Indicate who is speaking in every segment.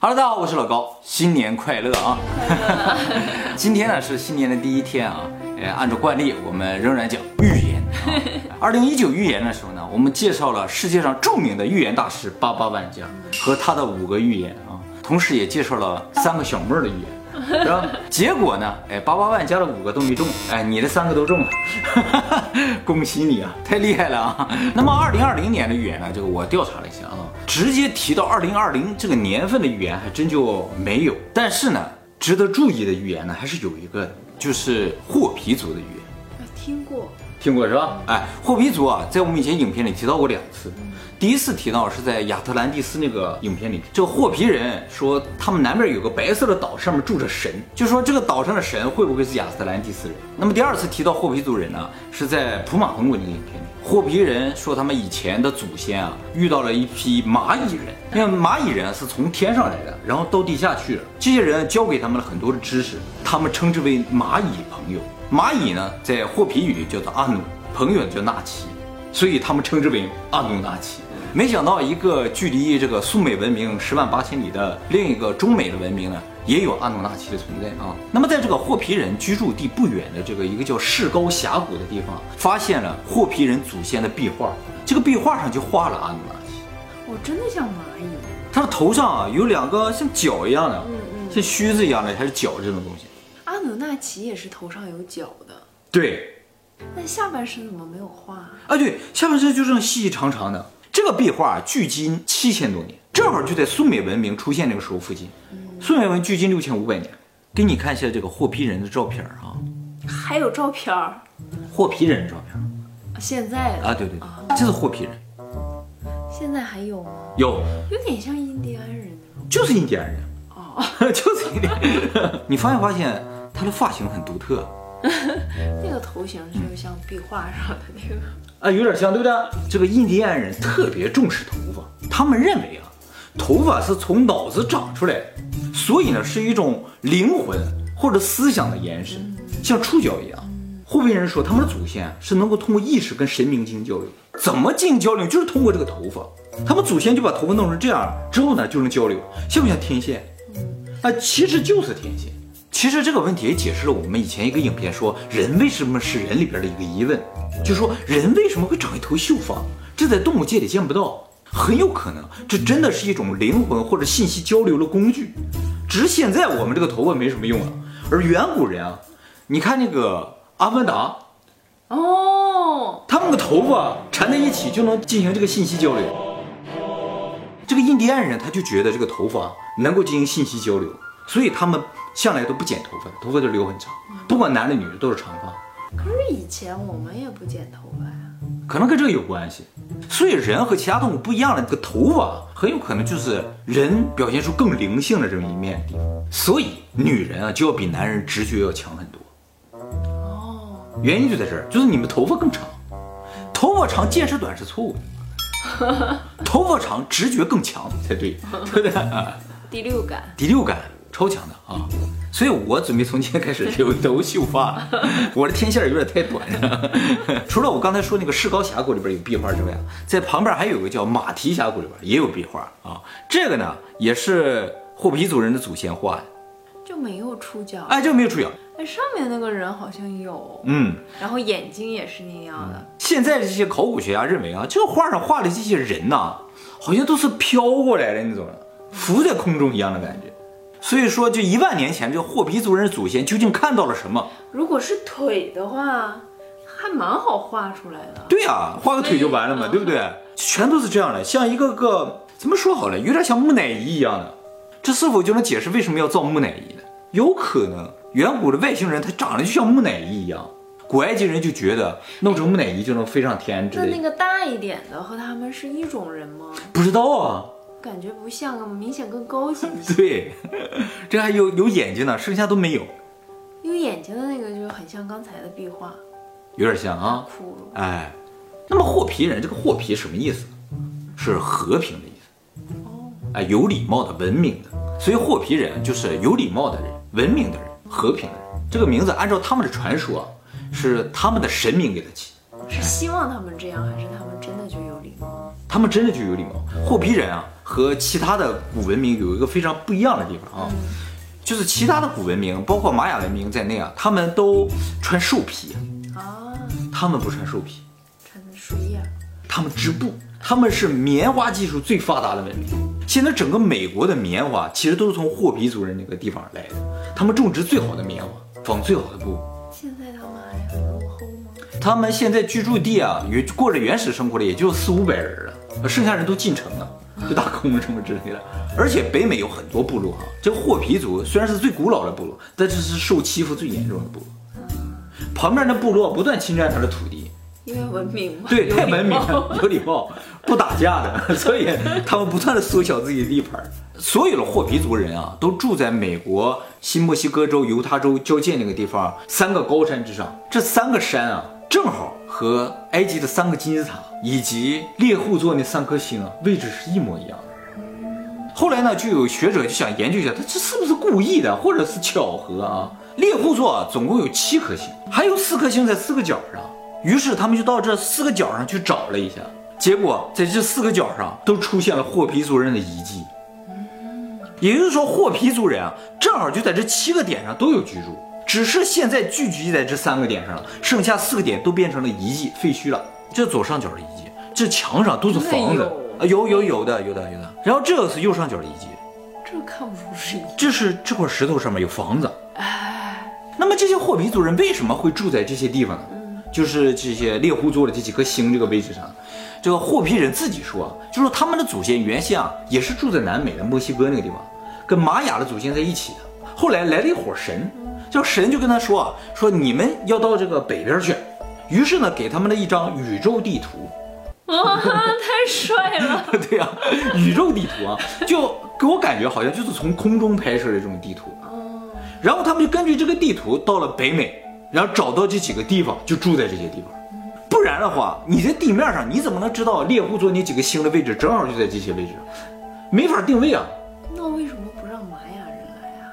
Speaker 1: Hello，大家好，我是老高，新年快乐啊！今天呢是新年的第一天啊，呃，按照惯例，我们仍然讲预言。二零一九预言的时候呢，我们介绍了世界上著名的预言大师八八万家和他的五个预言啊，同时也介绍了三个小妹儿的预言。然后结果呢？哎，八八万加了五个都没中，哎，你的三个都中了，恭喜你啊，太厉害了啊！那么二零二零年的预言呢？这个我调查了一下啊，直接提到二零二零这个年份的预言还真就没有。但是呢，值得注意的预言呢，还是有一个，就是霍皮族的预言。
Speaker 2: 听过，
Speaker 1: 听过是吧？哎，霍皮族啊，在我们以前影片里提到过两次。第一次提到是在亚特兰蒂斯那个影片里，这个霍皮人说他们南边有个白色的岛，上面住着神，就说这个岛上的神会不会是亚特兰蒂斯人？那么第二次提到霍皮族人呢，是在普马彭国那个影片里，霍皮人说他们以前的祖先啊遇到了一批蚂蚁人，因为蚂蚁人是从天上来的，然后到地下去了，这些人教给他们了很多的知识，他们称之为蚂蚁朋友。蚂蚁呢，在霍皮语里叫做阿努，朋友叫纳奇，所以他们称之为阿努纳奇。没想到，一个距离这个苏美文明十万八千里的另一个中美的文明呢，也有阿努纳奇的存在啊。那么，在这个霍皮人居住地不远的这个一个叫士高峡谷的地方，发现了霍皮人祖先的壁画。这个壁画上就画了阿努纳奇。
Speaker 2: 我真的像蚂蚁。
Speaker 1: 它的头上啊有两个像角一样的，像须子一样的，还是角这种东西。
Speaker 2: 阿努纳奇也是头上有角的。
Speaker 1: 对。
Speaker 2: 那下半身怎么没有画？
Speaker 1: 啊，对，下半身就这样细细长长的。这个壁画距今七千多年，正好就在苏美文明出现那个时候附近。苏美文距今六千五百年。给你看一下这个霍皮人的照片啊，
Speaker 2: 还有照片儿，
Speaker 1: 霍皮人的照片。
Speaker 2: 现在
Speaker 1: 啊，对对对，这是霍皮人。
Speaker 2: 现在还有吗？
Speaker 1: 有，
Speaker 2: 有点像印第安人。
Speaker 1: 就是印第安人。哦，就是印第安人。你发现发现他的发型很独特。
Speaker 2: 那个头型就像壁画上的那个。
Speaker 1: 啊，有点像，对不对？这个印第安人特别重视头发，他们认为啊，头发是从脑子长出来的，所以呢是一种灵魂或者思想的延伸，像触角一样。后边人说他们的祖先是能够通过意识跟神明进行交流，怎么进行交流？就是通过这个头发，他们祖先就把头发弄成这样之后呢，就能交流，像不像天线？啊，其实就是天线。其实这个问题也解释了我们以前一个影片说人为什么是人里边的一个疑问。就说人为什么会长一头秀发？这在动物界里见不到，很有可能这真的是一种灵魂或者信息交流的工具。只是现在我们这个头发没什么用了，而远古人啊，你看那个阿凡达，
Speaker 2: 哦，
Speaker 1: 他们的头发缠在一起就能进行这个信息交流。这个印第安人他就觉得这个头发能够进行信息交流，所以他们向来都不剪头发，头发就留很长，不管男的女的都是长发。
Speaker 2: 可是以前我们也不剪头发呀，
Speaker 1: 可能跟这个有关系。所以人和其他动物不一样的这个头发，很有可能就是人表现出更灵性的这么一面的地方。所以女人啊，就要比男人直觉要强很多。哦，原因就在这儿，就是你们头发更长，头发长见识短是错误的，头发长直觉更强才对，对不对？
Speaker 2: 第六感，
Speaker 1: 第六感超强的啊。所以我准备从今天开始留头秀发，我的天线有点太短了。除了我刚才说那个士高峡谷里边有壁画之外，在旁边还有个叫马蹄峡谷里边也有壁画啊。这个呢也是霍皮族人的祖先画的，
Speaker 2: 就没有触角。
Speaker 1: 哎，就没有触角。
Speaker 2: 哎，上面那个人好像有，嗯，然后眼睛也是那样的。
Speaker 1: 现在这些考古学家认为啊，这个画上画的这些人呐，好像都是飘过来的那种，浮在空中一样的感觉。所以说，就一万年前，这个霍皮族人祖先究竟看到了什么？
Speaker 2: 如果是腿的话，还蛮好画出来的。
Speaker 1: 对呀，画个腿就完了嘛，对不对？全都是这样的，像一个个怎么说好了，有点像木乃伊一样的。这是否就能解释为什么要造木乃伊呢？有可能，远古的外星人他长得就像木乃伊一样，古埃及人就觉得弄成木乃伊就能飞上天之类
Speaker 2: 的。那那个大一点的和他们是一种人吗？
Speaker 1: 不知道啊。
Speaker 2: 感觉不像啊，明显更高级一些。
Speaker 1: 对，这还有有眼睛呢，剩下都没有。
Speaker 2: 有眼睛的那个就很像刚才的壁画，
Speaker 1: 有点像啊。
Speaker 2: 骷髅。
Speaker 1: 哎，那么霍皮人这个霍皮什么意思？是和平的意思。哦。哎，有礼貌的、文明的，所以霍皮人就是有礼貌的人、文明的人、和平的人。这个名字按照他们的传说，是他们的神明给他起。
Speaker 2: 是希望他们这样，还是他们真的就有礼貌？
Speaker 1: 他们真的就有礼貌。霍皮人啊。和其他的古文明有一个非常不一样的地方啊，就是其他的古文明，包括玛雅文明在内啊，他们都穿兽皮。啊，他们不穿兽皮，
Speaker 2: 穿的树叶，
Speaker 1: 他们织布，他们是棉花技术最发达的文明。现在整个美国的棉花其实都是从霍皮族人那个地方来的，他们种植最好的棉花，纺最好的布。
Speaker 2: 现在他们还很落后吗？
Speaker 1: 他们现在居住地啊，原过着原始生活的也就四五百人了，剩下人都进城了，就打工什么之类的。而且北美有很多部落啊，这个霍皮族虽然是最古老的部落，但这是受欺负最严重的部落。旁边的部落不断侵占他的土地。
Speaker 2: 因为文明嘛，
Speaker 1: 对，太文明了，有礼貌，不打架的，所以他们不断的缩小自己的地盘。所有的霍皮族人啊，都住在美国新墨西哥州、犹他州交界那个地方三个高山之上。这三个山啊，正好和埃及的三个金字塔以及猎户座那三颗星啊，位置是一模一样的。后来呢，就有学者就想研究一下，他这是不是故意的，或者是巧合啊？猎户座总共有七颗星，还有四颗星在四个角上。于是他们就到这四个角上去找了一下，结果在这四个角上都出现了霍皮族人的遗迹。也就是说，霍皮族人啊，正好就在这七个点上都有居住，只是现在聚集在这三个点上了，剩下四个点都变成了遗迹废墟了。这左上角的遗迹，这墙上都是房子啊，有有有的有的有的。然后这个是右上角的遗迹，
Speaker 2: 这看不出是遗迹，
Speaker 1: 这是这块石头上面有房子。哎，那么这些霍皮族人为什么会住在这些地方呢？就是这些猎户座的这几颗星这个位置上，这个霍皮人自己说，就说他们的祖先原先啊也是住在南美的墨西哥那个地方，跟玛雅的祖先在一起的。后来来了一伙神，叫神就跟他说啊，说你们要到这个北边去。于是呢，给他们了一张宇宙地图。
Speaker 2: 哇，太帅了！
Speaker 1: 对呀，宇宙地图啊，就给我感觉好像就是从空中拍摄的这种地图。哦。然后他们就根据这个地图到了北美。然后找到这几个地方，就住在这些地方。不然的话，你在地面上，你怎么能知道猎户座那几个星的位置正好就在这些位置？没法定位啊。
Speaker 2: 那为什么？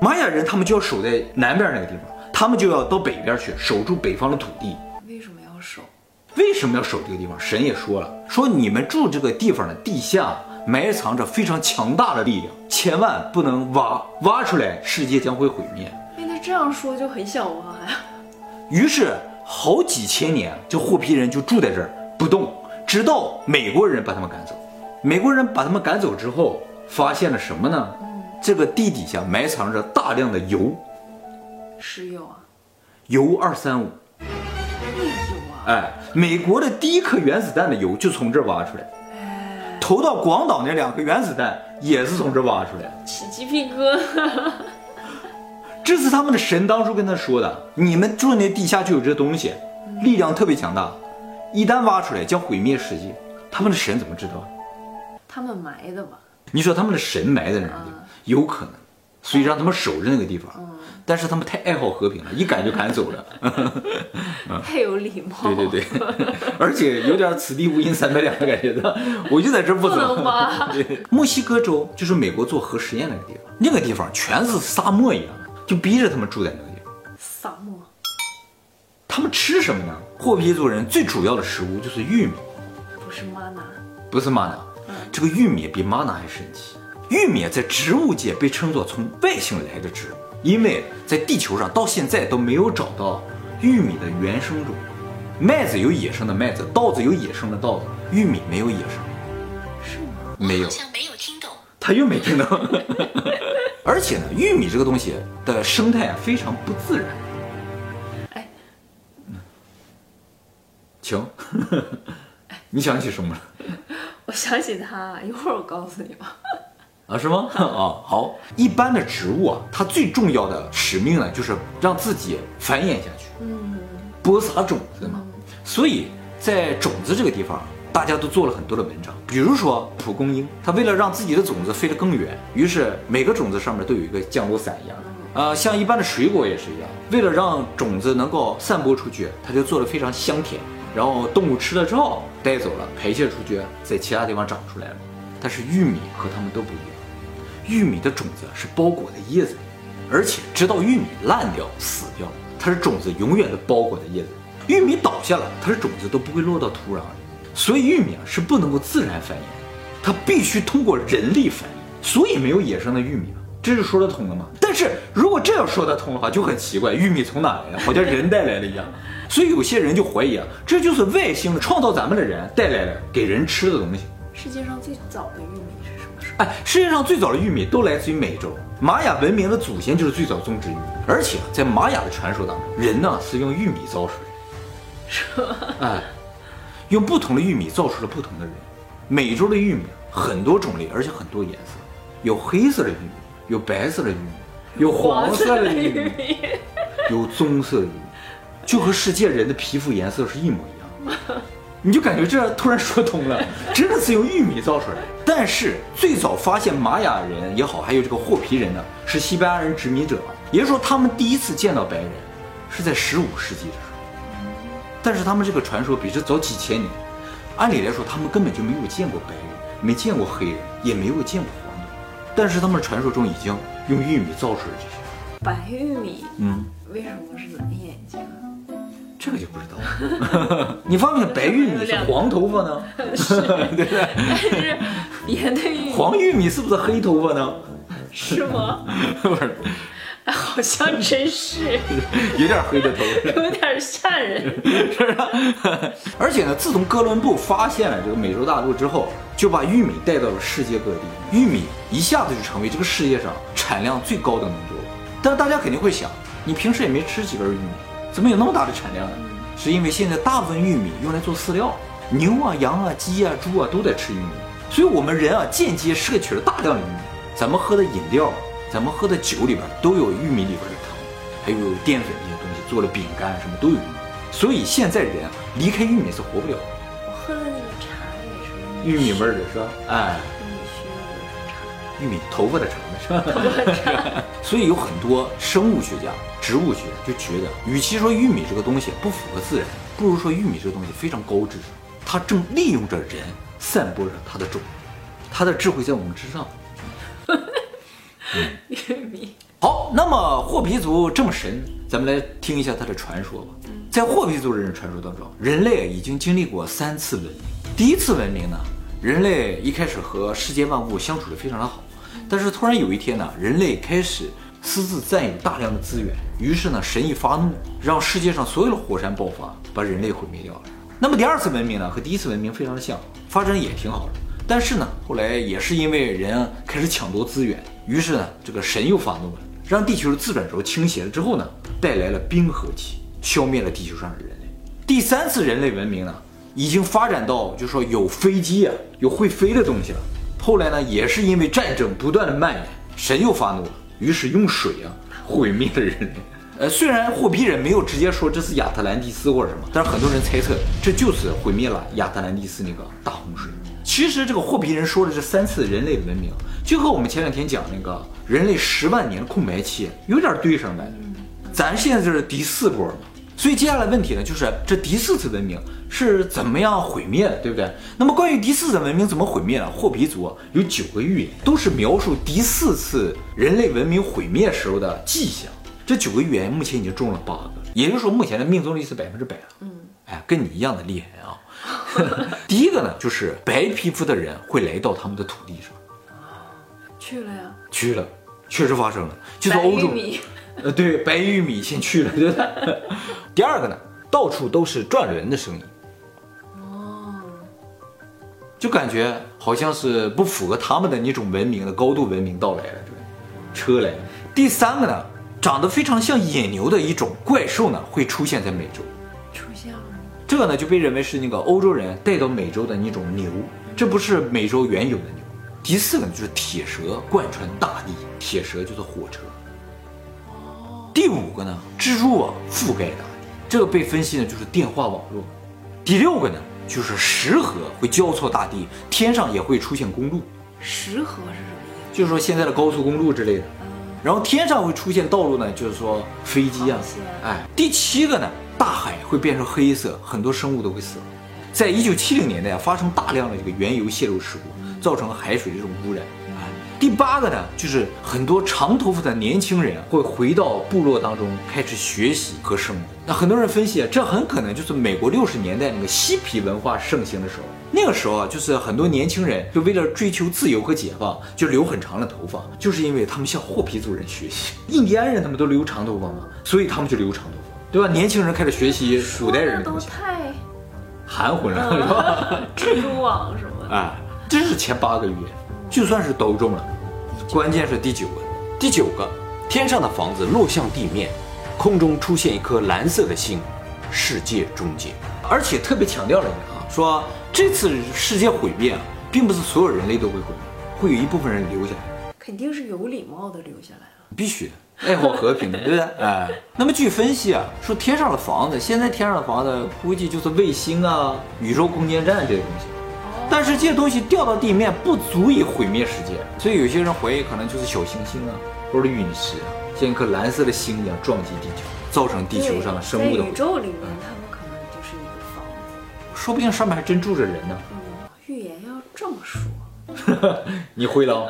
Speaker 1: 玛雅人他们就要守在南边那个地方，他们就要到北边去守住北方的土地。
Speaker 2: 为什么要守？
Speaker 1: 为什么要守这个地方？神也说了，说你们住这个地方的地下埋藏着非常强大的力量，千万不能挖，挖出来世界将会毁灭。
Speaker 2: 哎，那这样说就很想挖呀。
Speaker 1: 于是好几千年，这霍皮人就住在这儿不动，直到美国人把他们赶走。美国人把他们赶走之后，发现了什么呢？这个地底下埋藏着大量的油，
Speaker 2: 石油啊，
Speaker 1: 铀二三五。哎，美国的第一颗原子弹的油就从这儿挖出来。投到广岛那两颗原子弹也是从这儿挖出来。
Speaker 2: 起鸡皮疙瘩。
Speaker 1: 这是他们的神当初跟他说的：“你们住那地下就有这东西，力量特别强大，一旦挖出来将毁灭世界。”他们的神怎么知道？
Speaker 2: 他们埋的吧？
Speaker 1: 你说他们的神埋在哪里？有可能，所以让他们守着那个地方。但是他们太爱好和平了，一赶就赶走了。
Speaker 2: 太有礼貌。
Speaker 1: 对 对对，而且有点此地无银三百两的感觉的。我就在这不走。对，墨西哥州就是美国做核实验那个地方，那个地方全是沙漠一样。就逼着他们住在那个地方，
Speaker 2: 沙漠。
Speaker 1: 他们吃什么呢？霍皮族人最主要的食物就是玉米，
Speaker 2: 不是玛瑙，
Speaker 1: 不是玛瑙。这个玉米比玛瑙还神奇。玉米在植物界被称作从外星来的植物，因为在地球上到现在都没有找到玉米的原生种。麦子有野生的麦子，稻子有野生的稻子，玉米没有野生。
Speaker 2: 是吗？
Speaker 1: 没有。
Speaker 2: 好像没有听懂。
Speaker 1: 他又没听懂。而且呢，玉米这个东西的生态啊非常不自然。哎，请，你想起什么了？
Speaker 2: 我想起他，一会儿我告诉你吧。
Speaker 1: 啊，是吗？啊，好。一般的植物啊，它最重要的使命呢，就是让自己繁衍下去。嗯。播撒种子嘛。所以在种子这个地方。大家都做了很多的文章，比如说蒲公英，它为了让自己的种子飞得更远，于是每个种子上面都有一个降落伞一样的。呃，像一般的水果也是一样，为了让种子能够散播出去，它就做的非常香甜，然后动物吃了之后带走了，排泄出去，在其他地方长出来了。但是玉米和它们都不一样，玉米的种子是包裹的叶子，而且直到玉米烂掉死掉，它是种子永远的包裹的叶子。玉米倒下了，它的种子都不会落到土壤里。所以玉米啊是不能够自然繁衍，它必须通过人力繁衍，所以没有野生的玉米了。这是说得通的吗？但是如果这样说得通的话，就很奇怪，玉米从哪来的？好像人带来的一样。所以有些人就怀疑啊，这就是外星创造咱们的人带来的给人吃的东西。
Speaker 2: 世界上最早的玉米？
Speaker 1: 哎，世界上最早的玉米都来自于美洲，玛雅文明的祖先就是最早种植玉米。而且在玛雅的传说当中，人呢是用玉米造出来的，
Speaker 2: 是吗？
Speaker 1: 哎，用不同的玉米造出了不同的人。美洲的玉米很多种类，而且很多颜色，有黑色的玉米。有白色的玉米，有黄色的玉米，有棕色的玉米，就和世界人的皮肤颜色是一模一样。你就感觉这突然说通了，真的是用玉米造出来。但是最早发现玛雅人也好，还有这个霍皮人呢，是西班牙人殖民者，也就是说他们第一次见到白人是在十五世纪的时候。但是他们这个传说比这早几千年，按理来说他们根本就没有见过白人，没见过黑人，也没有见过。但是他们传说中已经用玉米造出了这些
Speaker 2: 白玉米，嗯，为什么是蓝眼睛？
Speaker 1: 这个就不知道了。你发现白玉米 是黄头发呢？
Speaker 2: 是，对不对？但是别的玉米，
Speaker 1: 黄玉米是不是黑头发呢？
Speaker 2: 是吗？不是。好像真是
Speaker 1: 有点黑的头，
Speaker 2: 有点吓人，
Speaker 1: 是吧？而且呢，自从哥伦布发现了这个美洲大陆之后，就把玉米带到了世界各地，玉米一下子就成为这个世界上产量最高的农作物。但是大家肯定会想，你平时也没吃几根玉米，怎么有那么大的产量呢？是因为现在大部分玉米用来做饲料，牛啊、羊啊、鸡啊、猪啊都在吃玉米，所以我们人啊间接摄取了大量的玉米。咱们喝的饮料。咱们喝的酒里边都有玉米里边的糖，还有淀粉这些东西，做了饼干什么都有玉米。所以现在人离开玉米是活不了。
Speaker 2: 我喝的那个茶也
Speaker 1: 是玉米味的，是吧？哎，
Speaker 2: 玉米
Speaker 1: 头发的茶
Speaker 2: 是吧？
Speaker 1: 所以有很多生物学家、植物学就觉得，与其说玉米这个东西不符合自然，不如说玉米这个东西非常高智商，它正利用着人，散播着它的种，它的智慧在我们之上。
Speaker 2: 玉米
Speaker 1: 好，那么霍皮族这么神，咱们来听一下它的传说吧。在霍皮族人的传说当中，人类已经经历过三次文明。第一次文明呢，人类一开始和世界万物相处的非常的好，但是突然有一天呢，人类开始私自占有大量的资源，于是呢，神一发怒，让世界上所有的火山爆发，把人类毁灭掉了。那么第二次文明呢，和第一次文明非常的像，发展也挺好的，但是呢，后来也是因为人开始抢夺资源。于是呢，这个神又发怒了，让地球的自转轴倾斜了之后呢，带来了冰河期，消灭了地球上的人类。第三次人类文明呢，已经发展到就说有飞机啊，有会飞的东西了。后来呢，也是因为战争不断的蔓延，神又发怒了，于是用水啊 毁灭了人类。呃，虽然霍皮人没有直接说这是亚特兰蒂斯或者什么，但是很多人猜测这就是毁灭了亚特兰蒂斯那个大洪水。其实这个霍皮人说的这三次人类的文明。就和我们前两天讲那个人类十万年的空白期有点对上来，咱现在这是第四波嘛，所以接下来问题呢，就是这第四次文明是怎么样毁灭的，对不对？那么关于第四次文明怎么毁灭呢？霍皮族有九个预言，都是描述第四次人类文明毁灭时候的迹象。这九个预言目前已经中了八个，也就是说目前的命中率是百分之百了。嗯，哎，跟你一样的厉害啊！第一个呢，就是白皮肤的人会来到他们的土地上。
Speaker 2: 去了呀，
Speaker 1: 去了，确实发生了，就是欧洲，呃，对，白玉米先去了，对不对？第二个呢，到处都是转轮的声音，哦，就感觉好像是不符合他们的那种文明的高度文明到来了，对，车来了。第三个呢，长得非常像野牛的一种怪兽呢，会出现在美洲，
Speaker 2: 出现了，
Speaker 1: 这个呢就被认为是那个欧洲人带到美洲的那种牛，这不是美洲原有的牛。第四个呢，就是铁蛇贯穿大地，铁蛇就是火车。哦。第五个呢，蜘蛛网覆盖大地，这个被分析呢就是电话网络。第六个呢，就是石河会交错大地，天上也会出现公路。
Speaker 2: 石河是什么意
Speaker 1: 思？就是说现在的高速公路之类的。嗯。然后天上会出现道路呢，就是说飞机啊。哎。第七个呢，大海会变成黑色，很多生物都会死。在一九七零年代啊，发生大量的这个原油泄漏事故。造成海水这种污染啊。第八个呢，就是很多长头发的年轻人会回到部落当中开始学习和生活。那很多人分析啊，这很可能就是美国六十年代那个嬉皮文化盛行的时候那个时候啊，就是很多年轻人就为了追求自由和解放，就留很长的头发，就是因为他们向霍皮族人学习。印第安人他们都留长头发嘛，所以他们就留长头发，对吧？年轻人开始学习古代人的东西，
Speaker 2: 太
Speaker 1: 含混了，是吧？
Speaker 2: 蜘蛛网什么的？
Speaker 1: 哎，这是前八个预言，就算是都中了。关键是第九个，
Speaker 3: 第九个，天上的房子落向地面，空中出现一颗蓝色的星，世界终结。
Speaker 1: 而且特别强调了一个啊，说这次世界毁灭啊，并不是所有人类都会毁灭，会有一部分人留下来，
Speaker 2: 肯定是有礼貌的留下来了，
Speaker 1: 必须的，爱好和平的，对不对？哎，那么据分析啊，说天上的房子，现在天上的房子估计就是卫星啊、宇宙空间站这些东西，但是这些东西掉到地面不足以毁灭世界，所以有些人怀疑可能就是小行星啊，或者陨石啊，像一颗蓝色的星一样撞击地球，造成地球上的生物的
Speaker 2: 宇宙里面他们可能就是一个房子。
Speaker 1: 说不定上面还真住着人呢。
Speaker 2: 嗯预言要这么说，
Speaker 1: 你会了，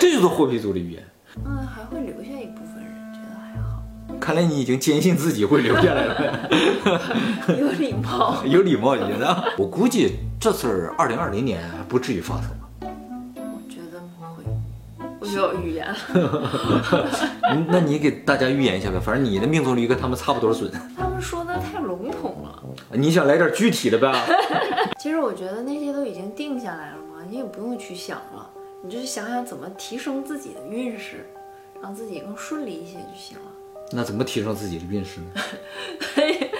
Speaker 1: 这就是霍皮族的预言。
Speaker 2: 嗯，还会留下一部分人，觉得还好。
Speaker 1: 看来你已经坚信自己会留下来了。
Speaker 2: 有礼貌，
Speaker 1: 有礼貌，你的。我估计这次二零二零年不至于发生吧？
Speaker 2: 我觉得不会。我有预言。
Speaker 1: 那你给大家预言一下呗，反正你的命中率跟他们差不多准。
Speaker 2: 他们说的太笼统了。
Speaker 1: 你想来点具体的呗？
Speaker 2: 其实我觉得那些都已经定下来了嘛，你也不用去想了，你就是想想怎么提升自己的运势，让自己更顺利一些就行了。
Speaker 1: 那怎么提升自己的运势呢？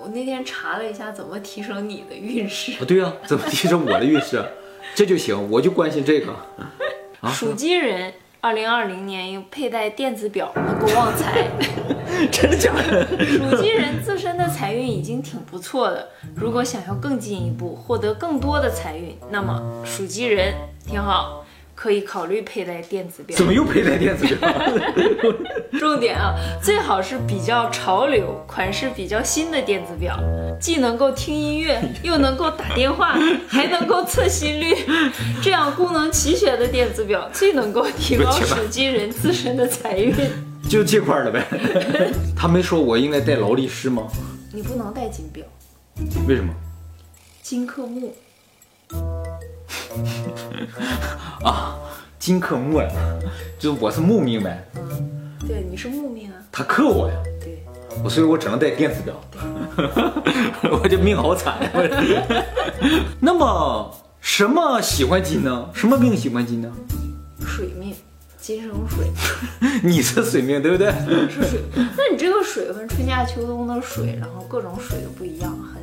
Speaker 2: 我那天查了一下，怎么提升你的运势？
Speaker 1: 啊，对呀，怎么提升我的运势？这就行，我就关心这个。
Speaker 2: 属鸡人。二零二零年佩戴电子表能够旺财，
Speaker 1: 真的假的？
Speaker 2: 属鸡人自身的财运已经挺不错的，如果想要更进一步获得更多的财运，那么属鸡人挺好。可以考虑佩戴电子表。
Speaker 1: 怎么又佩戴电子表？
Speaker 2: 重点啊，最好是比较潮流、款式比较新的电子表，既能够听音乐，又能够打电话，还能够测心率，这样功能齐全的电子表最能够提高手机人自身的财运。
Speaker 1: 就这块了呗。他没说我应该戴劳力士吗？
Speaker 2: 你不能戴金表。
Speaker 1: 为什么？
Speaker 2: 金克木。
Speaker 1: 啊，金克木呀，就是我是木命呗。
Speaker 2: 对，你是木命啊。
Speaker 1: 他克我呀。
Speaker 2: 对。
Speaker 1: 我所以，我只能戴电子表。我这命好惨。那么，什么喜欢金呢？什么命喜欢金呢？
Speaker 2: 水命，金生水。
Speaker 1: 你是水命，对不对？
Speaker 2: 是水。那你这个水分，春夏秋冬的水，然后各种水都不一样，很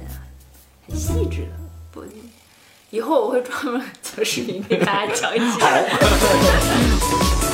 Speaker 2: 很细致的。不。以后我会专门做视频给大家讲一讲。